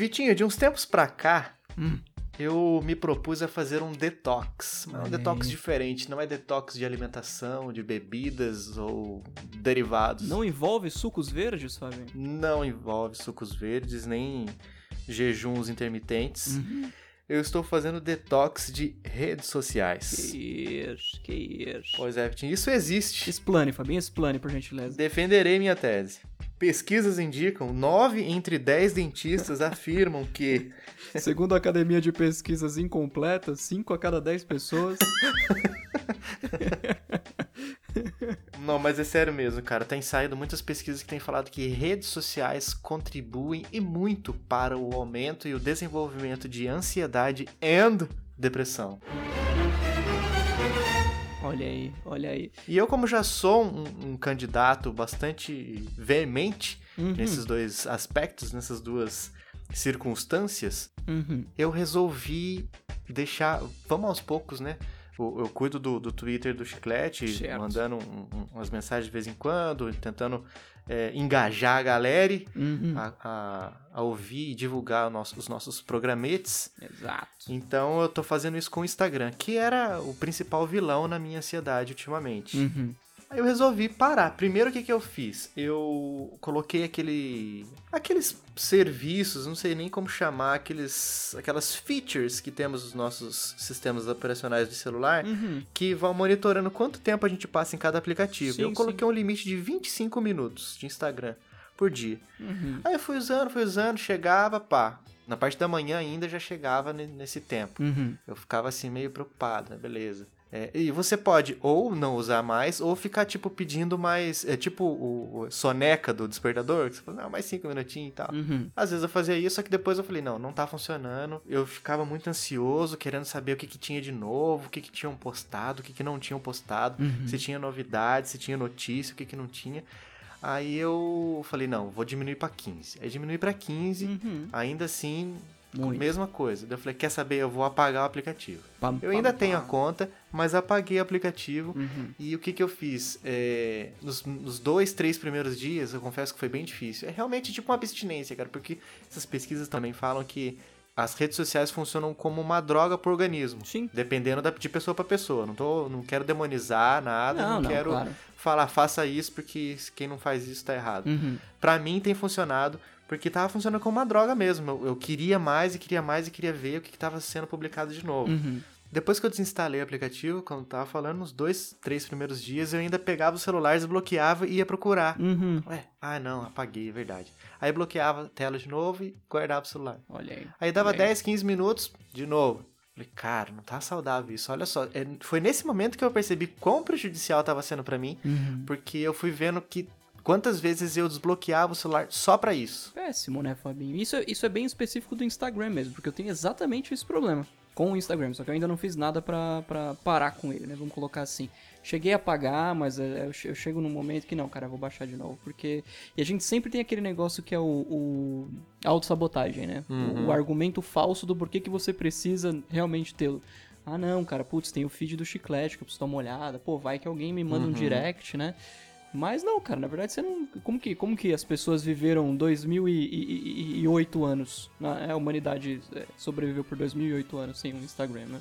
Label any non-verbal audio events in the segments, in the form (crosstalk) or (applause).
Vitinho, de uns tempos pra cá, Hum. eu me propus a fazer um detox. Mas um detox diferente, não é detox de alimentação, de bebidas ou derivados. Não envolve sucos verdes, Fabinho? Não envolve sucos verdes, nem jejuns intermitentes. Uhum. Eu estou fazendo detox de redes sociais. Que isso, que isso. Pois é, Vitinho, isso existe. Explane, Fabinho, explane, por gentileza. Defenderei minha tese. Pesquisas indicam, 9 entre 10 dentistas afirmam que (laughs) Segundo a Academia de Pesquisas Incompletas, 5 a cada 10 pessoas. (laughs) Não, mas é sério mesmo, cara. Tem saído muitas pesquisas que têm falado que redes sociais contribuem e muito para o aumento e o desenvolvimento de ansiedade e depressão. Olha aí, olha aí. E eu, como já sou um, um candidato bastante veemente Uhum, nesses dois aspectos, nessas duas circunstâncias, uhum. eu resolvi deixar. Vamos aos poucos, né? Eu, eu cuido do, do Twitter do Chiclete, Certo. mandando um- um- umas mensagens de vez em quando, tentando é, engajar a galera Uhum. a, a- a ouvir e divulgar nosso- os nossos programetes. Exato. Então eu tô fazendo isso com o Instagram, que era o principal vilão na minha ansiedade ultimamente. Uhum. Aí eu resolvi parar. Primeiro, o que, que eu fiz? Eu coloquei aquele. aqueles serviços, não sei nem como chamar, aqueles, aquelas features que temos nos nossos sistemas operacionais de celular, Uhum. que vão monitorando quanto tempo a gente passa em cada aplicativo. Sim, eu coloquei um limite de 25 minutos de Instagram por dia. Uhum. Aí eu fui usando, fui usando, chegava, pá. Na parte da manhã ainda já chegava ne- nesse tempo. Uhum. Eu ficava assim meio preocupado, né? Beleza. É, e você pode ou não usar mais, ou ficar, tipo, pedindo mais. É tipo o, o soneca do despertador, que você fala, não, mais cinco minutinhos e tal. Uhum. Às vezes eu fazia isso, só que depois eu falei, não, não tá funcionando. Eu ficava muito ansioso, querendo saber o que, que tinha de novo, o que, que tinham postado, o que, que não tinham postado, Uhum. se tinha novidade, se tinha notícia, o que, que não tinha. Aí eu falei, não, vou diminuir pra 15. Aí diminui pra 15, Uhum. ainda assim, Muito. mesma coisa. Daí eu falei, quer saber, eu vou apagar o aplicativo. Pam, Eu ainda pam, tenho a pam. conta, mas apaguei o aplicativo. Uhum. E o que, que eu fiz? É, nos, nos dois, três primeiros dias, eu confesso que foi bem difícil. É realmente tipo uma abstinência, cara, porque essas pesquisas também falam que as redes sociais funcionam como uma droga pro organismo. Sim. Dependendo da, de pessoa para pessoa. Não, tô, não quero demonizar nada, não, Não, não, quero claro. falar faça isso porque quem não faz isso tá errado. Uhum. Pra mim tem funcionado, porque tava funcionando como uma droga mesmo. Eu, eu queria mais e queria mais e queria ver o que, que tava sendo publicado de novo. Uhum. Depois que eu desinstalei o aplicativo, quando eu tava falando, nos dois, três primeiros dias, eu ainda pegava o celular, desbloqueava e ia procurar. Uhum. Ué, ah não, apaguei, é verdade. Aí bloqueava a tela de novo e guardava o celular. Olha aí. Aí dava aí. 10, 15 minutos, de novo. Falei, cara, não tá saudável isso, olha só. É, foi nesse momento que eu percebi quão prejudicial tava sendo pra mim, Uhum. porque eu fui vendo que quantas vezes eu desbloqueava o celular só pra isso. Péssimo, né, Fabinho? Isso, é- isso é bem específico do Instagram mesmo, porque eu tenho exatamente esse problema com o Instagram, só que eu ainda não fiz nada pra, pra parar com ele, né? Vamos colocar assim. Cheguei a pagar, mas é, eu che- eu chego num momento que não, cara, eu vou baixar de novo, porque... E a gente sempre tem aquele negócio que é o, o autossabotagem, né? O, Uhum. o argumento falso do porquê que você precisa realmente tê-lo. Ah, não, cara, putz, tem o feed do chiclete que eu preciso dar uma olhada. Pô, vai que alguém me manda um Uhum. direct, né? Mas não, cara, na verdade você não. Como que, como que as pessoas viveram 2008 anos? A humanidade é, sobreviveu por 2008 anos sem um Instagram, né?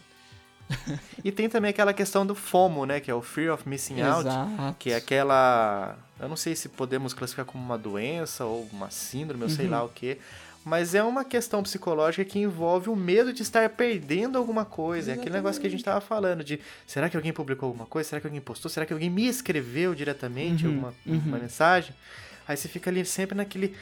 (laughs) E tem também aquela questão do FOMO, né? Que é o Fear of Missing Out. Exato. Que é aquela. Eu não sei se podemos classificar como uma doença ou uma síndrome, sei Uhum. lá o que. Mas é uma questão psicológica que envolve o medo de estar perdendo alguma coisa. É aquele negócio que a gente tava falando de será que alguém publicou alguma coisa? Será que alguém postou? Será que alguém me escreveu diretamente Uhum, alguma uhum. uma mensagem? Aí você fica ali sempre naquele.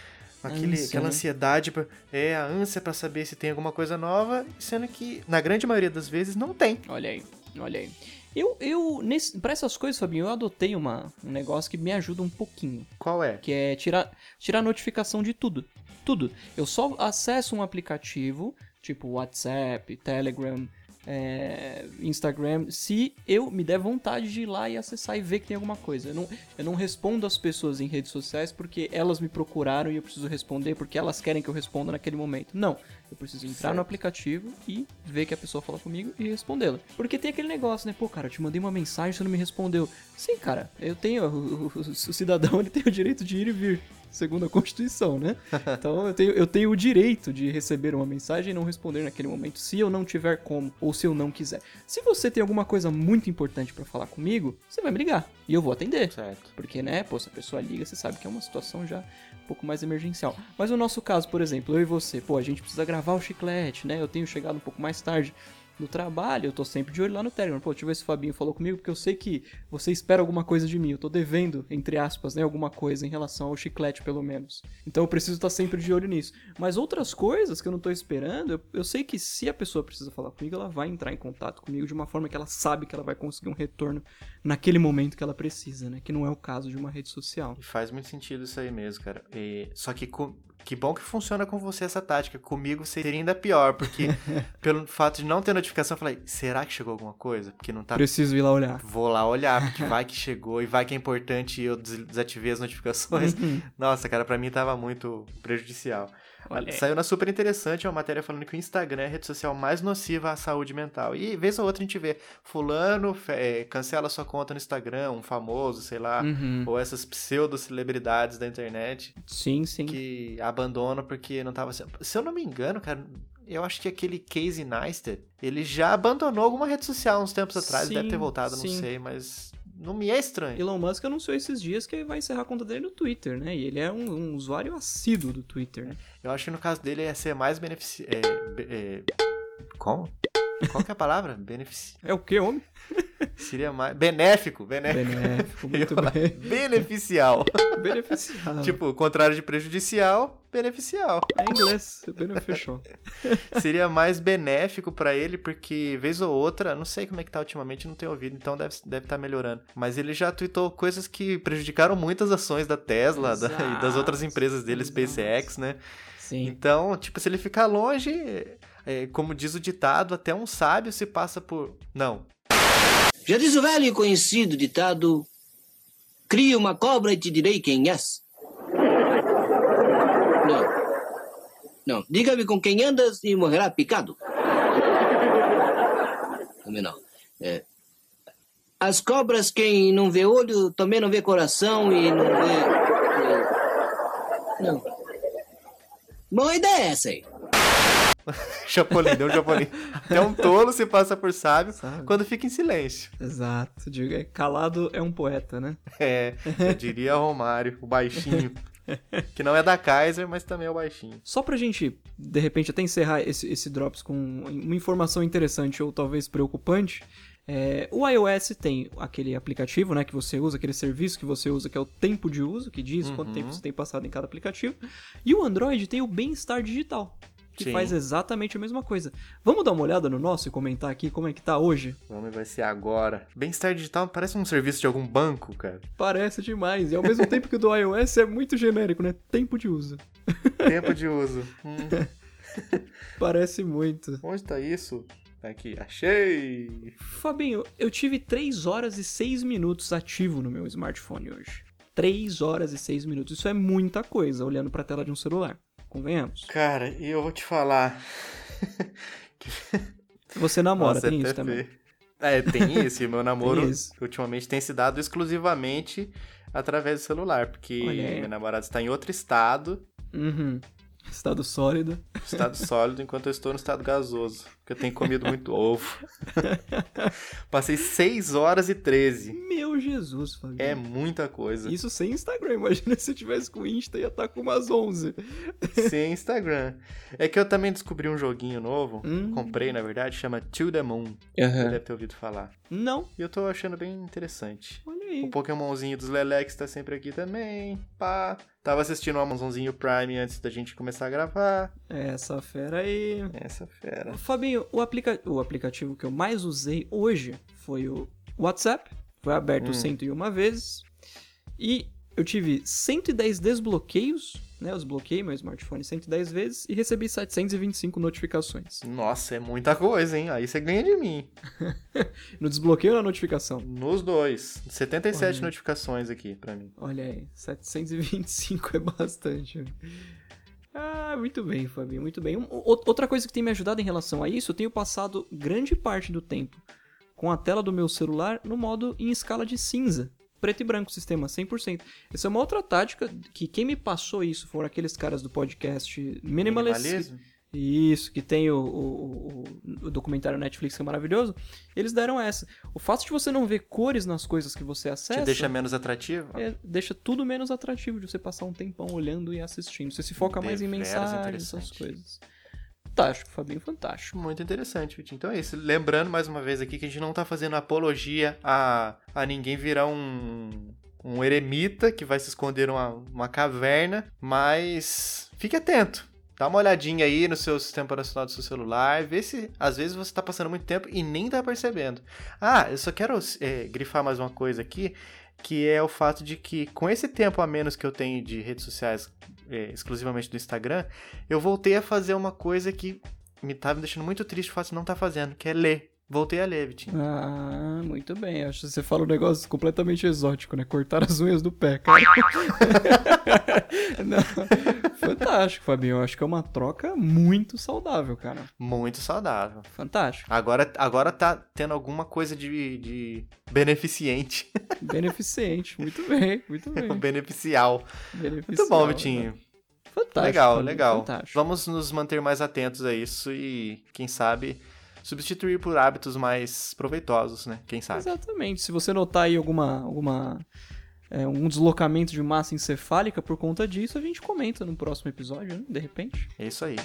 Naquele, Ânsia, aquela né? ansiedade, pra- é a ânsia pra saber se tem alguma coisa nova, sendo que na grande maioria das vezes não tem. Olha aí, olha aí. Eu, eu nesse, pra essas coisas, Fabinho, eu adotei uma, um negócio que me ajuda um pouquinho. Qual é? que é tirar, tirar notificação de tudo. Tudo. Eu só acesso um aplicativo, tipo WhatsApp, Telegram, é, Instagram, se eu me der vontade de ir lá e acessar e ver que tem alguma coisa. Eu não, eu não respondo as pessoas em redes sociais porque elas me procuraram e eu preciso responder porque elas querem que eu responda naquele momento. Não. Eu preciso entrar no Certo. aplicativo e ver que a pessoa fala comigo e respondê-la. Porque tem aquele negócio, né? Pô, cara, eu te mandei uma mensagem, você não me respondeu. Sim, cara, eu tenho. (laughs) O, o- o cidadão ele tem o direito de ir e vir. Segundo a Constituição, né? (laughs) Então eu tenho, eu tenho o direito de receber uma mensagem e não responder naquele momento, se eu não tiver como ou se eu não quiser. Se você tem alguma coisa muito importante para falar comigo, você vai me ligar e eu vou atender. Certo. Porque, né, pô, se a pessoa liga, você sabe que é uma situação já um pouco mais emergencial. Mas no nosso caso, por exemplo, eu e você, pô, a gente precisa gravar o chiclete, né? Eu tenho chegado um pouco mais tarde no trabalho, eu tô sempre de olho lá no Telegram. Pô, deixa eu ver se o Fabinho falou comigo, porque eu sei que você espera alguma coisa de mim. Eu tô devendo, entre aspas, né, alguma coisa em relação ao chiclete, pelo menos. Então eu preciso estar sempre de olho nisso. Mas outras coisas que eu não tô esperando, eu, eu sei que se a pessoa precisa falar comigo, ela vai entrar em contato comigo de uma forma que ela sabe que ela vai conseguir um retorno naquele momento que ela precisa, né? Que não é o caso de uma rede social. E faz muito sentido isso aí mesmo, cara. E, só que com, que bom que funciona com você essa tática. Comigo seria ainda pior, porque (laughs) pelo fato de não ter notificação, eu falei, será que chegou alguma coisa? Porque não tá. Preciso ir lá olhar. Vou lá olhar, porque vai que chegou e vai que é importante e eu des- desativei as notificações. Uhum. (laughs) Nossa, cara, pra mim tava muito prejudicial. Olha aí. Saiu na super interessante uma matéria falando que o Instagram é a rede social mais nociva à saúde mental. E vez ou outra a gente vê, fulano é, cancela sua conta no Instagram, um famoso, sei lá, Uhum. ou essas pseudo-celebridades da internet Sim, sim. que abandonam porque não tava... Se eu não me engano, cara, eu acho que aquele Casey Neistat, ele já abandonou alguma rede social uns tempos atrás, Sim, deve ter voltado, não sim. sei, mas não me é estranho. Elon Musk anunciou esses dias que vai encerrar a conta dele no Twitter, né? E ele é um, um usuário assíduo do Twitter, né? Eu acho que no caso dele ia ser mais benefici... É, é, como? Qual que é a palavra? Benefici... É o que, homem? (laughs) Seria mais... Benéfico, benéfico. Benéfico, (laughs) muito bem. Beneficial. Beneficiado. (laughs) tipo, o contrário de prejudicial, beneficial. É inglês, beneficial. (laughs) Seria mais benéfico pra ele, porque vez ou outra, não sei como é que tá ultimamente, não tenho ouvido, então deve estar deve tá melhorando. Mas ele já tweetou coisas que prejudicaram muitas ações da Tesla da- e das outras empresas dele, exato. SpaceX, né? Sim. Então, tipo, se ele ficar longe, é, como diz o ditado, até um sábio se passa por. Não. Já diz o velho e conhecido ditado: Cria uma cobra e te direi quem és. Não. Diga-me com quem andas e morrerá picado. Também não. É, as cobras, quem não vê olho, também não vê coração e não vê. é, não. Boa ideia é essa aí. (laughs) Chapolin, deu um Chapolin. Até um tolo se passa por sábio Sabe. quando fica em silêncio. Exato. Diga, calado é um poeta, né? É, eu diria Romário, o baixinho. (laughs) (laughs) Que não é da Kaiser, mas também é o baixinho. Só pra gente, de repente, até encerrar esse, esse Drops com uma informação interessante ou talvez preocupante, é, o iOS tem aquele aplicativo né, que você usa, aquele serviço que você usa, que é o tempo de uso, que diz quanto Uhum. tempo você tem passado em cada aplicativo. E o Android tem o bem-estar digital, que Sim. faz exatamente a mesma coisa. Vamos dar uma olhada no nosso e comentar aqui como é que tá hoje? Vamos ver, vai ser agora. Bem-estar digital parece um serviço de algum banco, cara. Parece demais. E ao mesmo (laughs) tempo que o do iOS é muito genérico, né? Tempo de uso. Tempo de uso. Hum, (laughs) Parece muito. onde tá isso? Aqui, achei! Fabinho, eu tive 3 horas e 6 minutos ativo no meu smartphone hoje. 3 horas e 6 minutos. Isso é muita coisa olhando pra tela de um celular. Convenhamos. Cara, e eu vou te falar. (laughs) Você namora, Nossa, tem isso também. É, tem (laughs) isso. Meu namoro Tem isso. ultimamente tem se dado exclusivamente através do celular, porque meu namorado está em outro estado, Uhum. Estado sólido. estado sólido, enquanto eu estou no estado gasoso, porque eu tenho comido muito ovo. (laughs) Passei 6 horas e 13. Meu Jesus, Fabinho. É muita coisa. Isso sem Instagram. Imagina se eu tivesse com o Insta ia estar com umas 11. Sem Instagram. É que eu também descobri um joguinho novo, Hum. comprei na verdade, chama To The Moon. Você deve ter ouvido falar. Não. E eu tô achando bem interessante. Olha O aí. Pokémonzinho dos Lelex tá sempre aqui também. Pá. Tava assistindo o Amazonzinho Prime antes da gente começar a gravar. Essa fera aí. Essa fera. Fabinho, o, aplica... o aplicativo que eu mais usei hoje foi o WhatsApp. Foi aberto Hum. 101 vezes. E eu tive 110 desbloqueios, né? Eu desbloqueei meu smartphone 110 vezes e recebi 725 notificações. Nossa, é muita coisa, hein? Aí você ganha de mim. (laughs) No desbloqueio ou na notificação? Nos dois. 77 Olha. notificações aqui pra mim. Olha aí, 725 (laughs) é bastante. Ah, muito bem, Fabinho, muito bem. Outra coisa que tem me ajudado em relação a isso, eu tenho passado grande parte do tempo com a tela do meu celular no modo em escala de cinza. Preto e branco o sistema, 100%. Essa é uma outra tática que quem me passou isso foram aqueles caras do podcast Minimalist. Minimalismo? Isso, que tem o, o, o- documentário Netflix que é maravilhoso. Eles deram essa. O fato de você não ver cores nas coisas que você acessa Te deixa menos atrativo? é, deixa tudo menos atrativo de você passar um tempão olhando e assistindo. Você se foca mais em mensagens, essas coisas. Fantástico, Fabinho, fantástico. Muito interessante, Vitinho. Então é isso. Lembrando mais uma vez aqui que a gente não tá fazendo apologia a, a ninguém virar um, um eremita que vai se esconder numa uma caverna, mas fique atento. Dá uma olhadinha aí no seu sistema operacional do seu celular, vê se às vezes você tá passando muito tempo e nem tá percebendo. Ah, eu só quero é, grifar mais uma coisa aqui, que é o fato de que com esse tempo a menos que eu tenho de redes sociais é, exclusivamente do Instagram, eu voltei a fazer uma coisa que me tá me deixando muito triste o fato de não estar fazendo, que é ler. Voltei a ler, Vitinho. Ah, muito bem. Acho que você fala um negócio completamente exótico, né? Cortar as unhas do pé, cara. (laughs) Não, fantástico, Fabinho. Acho que é uma troca muito saudável, cara. Muito saudável. Fantástico. Agora, agora tá tendo alguma coisa de, de beneficente, (laughs) Beneficente. Muito bem, muito bem. beneficial. (laughs) Beneficial, Muito bom, né? Vitinho. Fantástico. legal, Fabinho, legal. Fantástico. Vamos nos manter mais atentos a isso e, quem sabe, substituir por hábitos mais proveitosos, né? Quem sabe. Exatamente. Se você notar aí alguma, alguma é, um deslocamento de massa encefálica por conta disso, a gente comenta no próximo episódio, né? De repente. É isso aí.